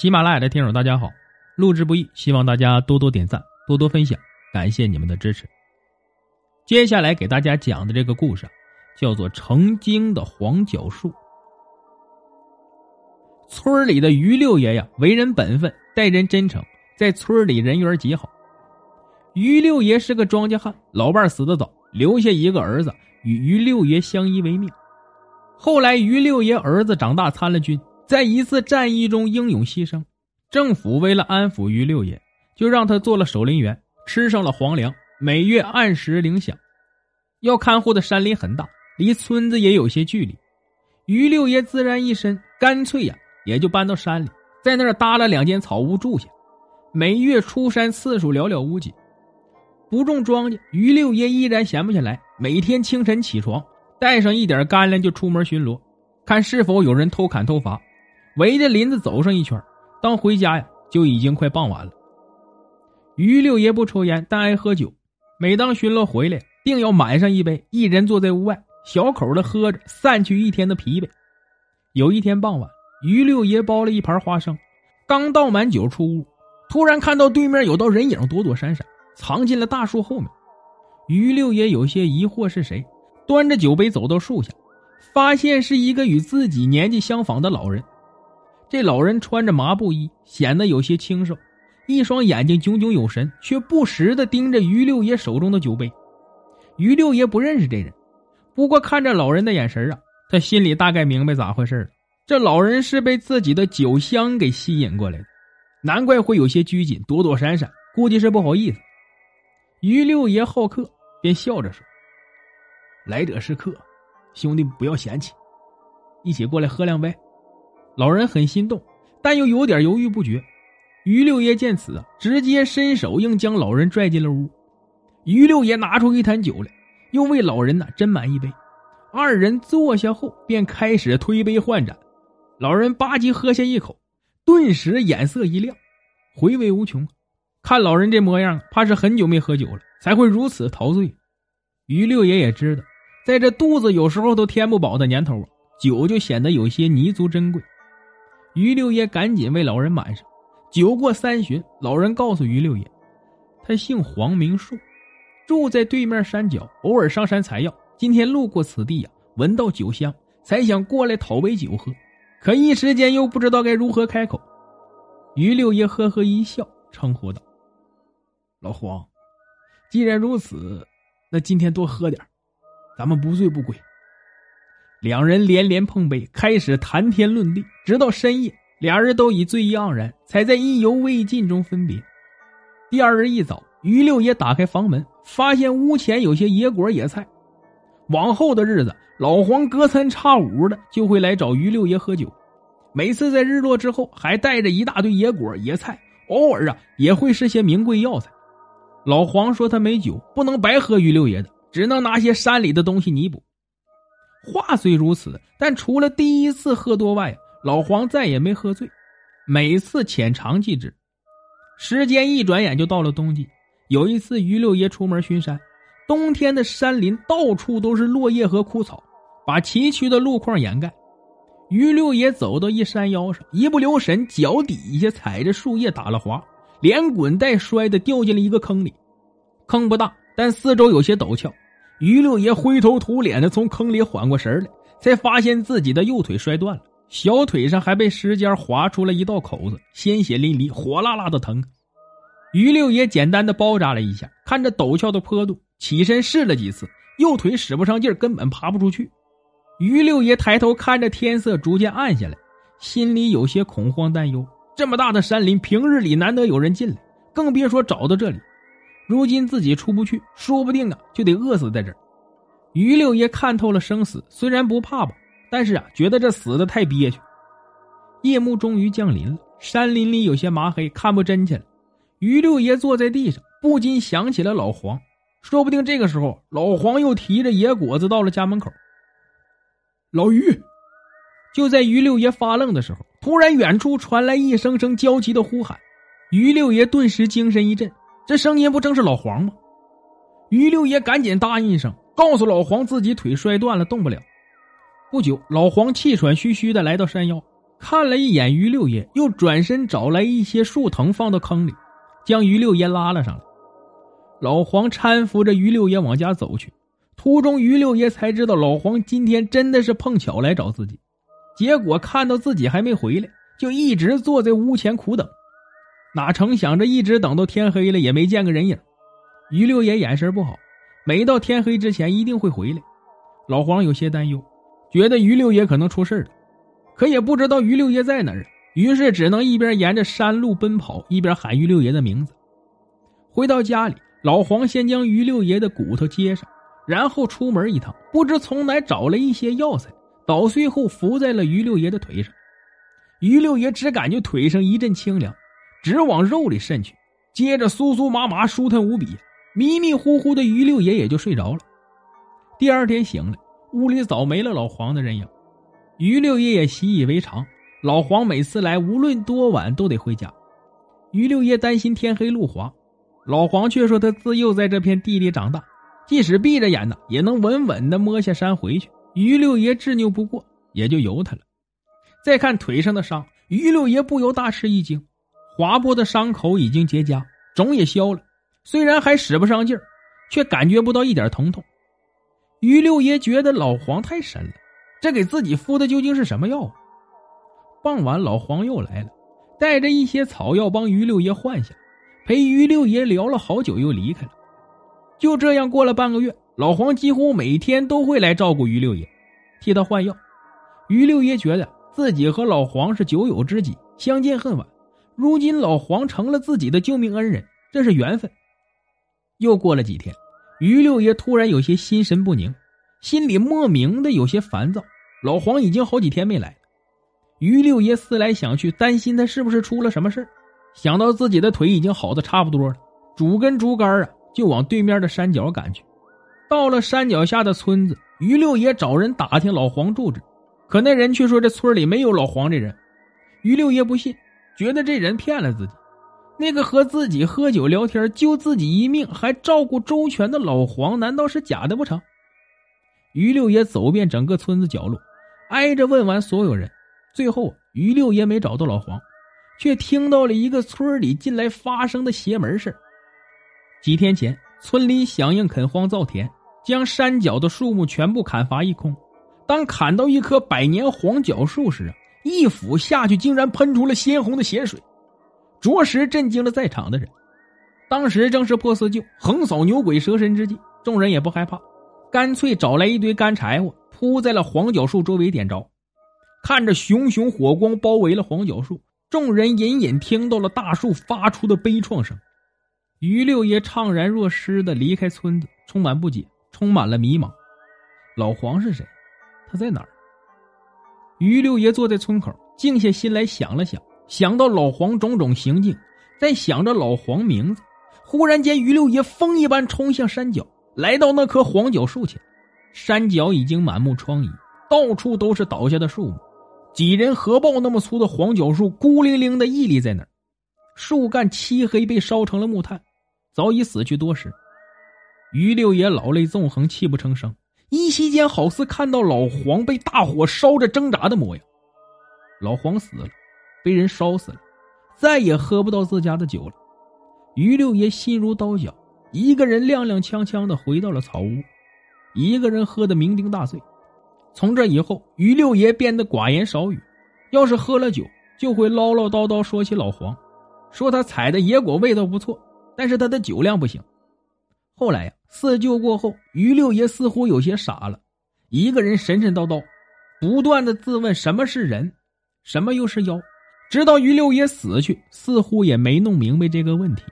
喜马拉雅的听友大家好，录制不易，希望大家多多点赞，多多分享，感谢你们的支持。接下来给大家讲的这个故事叫做成精的黄角树。村里的于六爷呀，为人本分，待人真诚，在村里人缘极好。于六爷是个庄稼汉，老伴死得早，留下一个儿子与于六爷相依为命。后来于六爷儿子长大参了军。在一次战役中英勇牺牲，政府为了安抚于六爷，就让他做了守林员，吃上了皇粮，每月按时领饷。要看护的山林很大，离村子也有些距离。于六爷自然一身，干脆呀，也就搬到山里，在那儿搭了两间草屋住下，每月出山次数寥寥无几。不种庄稼，于六爷依然闲不下来，每天清晨起床，带上一点干粮就出门巡逻，看是否有人偷砍偷伐。围着林子走上一圈，当回家呀，就已经快傍晚了。于六爷不抽烟，但爱喝酒。每当巡逻回来，定要满上一杯，一人坐在屋外，小口的喝着，散去一天的疲惫。有一天傍晚，于六爷包了一盘花生，刚倒满酒出屋，突然看到对面有道人影躲躲闪闪，藏进了大树后面。于六爷有些疑惑是谁，端着酒杯走到树下，发现是一个与自己年纪相仿的老人。这老人穿着麻布衣，显得有些清瘦，一双眼睛炯炯有神，却不时的盯着于六爷手中的酒杯。于六爷不认识这人，不过看着老人的眼神啊，他心里大概明白咋回事了。这老人是被自己的酒香给吸引过来的，难怪会有些拘谨，躲躲闪闪，估计是不好意思。于六爷好客，便笑着说：“来者是客，兄弟不要嫌弃，一起过来喝两杯。”老人很心动，但又有点犹豫不决。于六爷见此，直接伸手硬将老人拽进了屋。于六爷拿出一坛酒来，又为老人呢斟满一杯。二人坐下后，便开始推杯换盏。老人吧唧喝下一口，顿时眼色一亮，回味无穷。看老人这模样，怕是很久没喝酒了，才会如此陶醉。于六爷也知道，在这肚子有时候都填不饱的年头啊，酒就显得有些弥足珍贵。于六爷赶紧为老人满上。酒过三巡，老人告诉于六爷，他姓黄名树，住在对面山脚，偶尔上山采药。今天路过此地呀，闻到酒香，才想过来讨杯酒喝，可一时间又不知道该如何开口。于六爷呵呵一笑，称呼道：“老黄，既然如此，那今天多喝点咱们不醉不归。”两人连连碰杯，开始谈天论地，直到深夜，俩人都已醉意盎然，才在意犹未尽中分别。第二日一早，于六爷打开房门，发现屋前有些野果野菜。往后的日子，老黄隔三差五的就会来找于六爷喝酒，每次在日落之后，还带着一大堆野果野菜，偶尔啊也会是些名贵药材。老黄说他没酒，不能白喝于六爷的，只能拿些山里的东西弥补。话虽如此，但除了第一次喝多外，老黄再也没喝醉。每次浅尝即止。时间一转眼就到了冬季。有一次，于六爷出门巡山，冬天的山林到处都是落叶和枯草，把崎岖的路况掩盖。于六爷走到一山腰上，一不留神，脚底下踩着树叶打了滑，连滚带摔的掉进了一个坑里。坑不大，但四周有些陡峭。于六爷灰头土脸的从坑里缓过神来，才发现自己的右腿摔断了，小腿上还被石尖划出了一道口子，鲜血淋漓，火辣辣的疼。于六爷简单的包扎了一下，看着陡峭的坡度，起身试了几次，右腿使不上劲根本爬不出去。于六爷抬头看着天色逐渐暗下来，心里有些恐慌担忧。这么大的山林，平日里难得有人进来，更别说找到这里。如今自己出不去，说不定啊就得饿死在这儿。于六爷看透了生死，虽然不怕吧，但是啊觉得这死的太憋屈。夜幕终于降临了，山林里有些麻黑，看不真切了。于六爷坐在地上，不禁想起了老黄，说不定这个时候老黄又提着野果子到了家门口。老于，就在于六爷发愣的时候，突然远处传来一声声焦急的呼喊，于六爷顿时精神一振。这声音不正是老黄吗？于六爷赶紧答应一声，告诉老黄自己腿摔断了，动不了。不久，老黄气喘吁吁的来到山腰，看了一眼于六爷，又转身找来一些树藤放到坑里，将于六爷拉了上来。老黄搀扶着于六爷往家走去，途中于六爷才知道老黄今天真的是碰巧来找自己，结果看到自己还没回来，就一直坐在屋前苦等。哪成想着一直等到天黑了也没见个人影。于六爷眼神不好，没到天黑之前一定会回来。老黄有些担忧，觉得于六爷可能出事了，可也不知道于六爷在哪儿，于是只能一边沿着山路奔跑，一边喊于六爷的名字。回到家里。老黄先将于六爷的骨头接上，然后出门一趟，不知从哪找了一些药材，捣碎后敷在了于六爷的腿上。于六爷只感觉腿上一阵清凉，直往肉里渗去，接着酥酥麻麻，舒坦无比。迷迷糊糊的于六爷也就睡着了。第二天醒来，屋里早没了老黄的人影。于六爷也习以为常，老黄每次来，无论多晚都得回家。于六爷担心天黑路滑。老黄却说：“他自幼在这片地里长大，即使闭着眼呢，也能稳稳的摸下山回去。”于六爷执拗不过，也就由他了。再看腿上的伤，于六爷不由大吃一惊。划破的伤口已经结痂，肿也消了，虽然还使不上劲儿，却感觉不到一点疼痛。于六爷觉得老黄太神了，这给自己敷的究竟是什么药啊？傍晚，老黄又来了，带着一些草药帮于六爷换下。陪于六爷聊了好久，又离开了。就这样过了半个月，老黄几乎每天都会来照顾于六爷，替他换药。于六爷觉得自己和老黄是酒友知己，相见恨晚。如今老黄成了自己的救命恩人，这是缘分。又过了几天，于六爷突然有些心神不宁，心里莫名的有些烦躁。老黄已经好几天没来了，于六爷思来想去，担心他是不是出了什么事想到自己的腿已经好的差不多了，拄根竹竿啊，就往对面的山脚赶去。到了山脚下的村子，于六爷找人打听老黄住址，可那人却说这村里没有老黄这人。于六爷不信，觉得这人骗了自己。那个和自己喝酒聊天、救自己一命还照顾周全的老黄，难道是假的不成？于六爷走遍整个村子角落，挨着问完所有人，最后于六爷没找到老黄。却听到了一个村里近来发生的邪门事几天前，村里响应垦荒造田，将山脚的树木全部砍伐一空。当砍到一棵百年黄角树时，一斧下去，竟然喷出了鲜红的血水，着实震惊了在场的人。当时正是破四旧、横扫牛鬼蛇神之际，众人也不害怕，干脆找来一堆干柴火，铺在了黄角树周围点着。看着熊熊火光包围了黄角树。众人隐隐听到了大树发出的悲怆声，于六爷怅然若失的离开村子，充满不解，充满了迷茫。老黄是谁？他在哪儿？于六爷坐在村口，静下心来想了想，想到老黄种种行径，再想着老黄名字，忽然间，于六爷风一般冲向山脚，来到那棵黄角树前。山脚已经满目疮痍，到处都是倒下的树木。几人合抱那么粗的黄角树，孤零零的屹立在那儿，树干漆黑，被烧成了木炭，早已死去多时。于六爷老泪纵横，泣不成声，依稀间好似看到老黄被大火烧着挣扎的模样。老黄死了，被人烧死了，再也喝不到自家的酒了。于六爷心如刀绞，一个人踉踉跄跄的回到了草屋，一个人喝得酩酊大醉。从这以后，于六爷变得寡言少语，要是喝了酒，就会唠唠叨叨说起老黄，说他采的野果味道不错，但是他的酒量不行。后来呀，四舅过后，于六爷似乎有些傻了，一个人神神叨叨，不断的自问什么是人，什么又是妖，直到于六爷死去，似乎也没弄明白这个问题。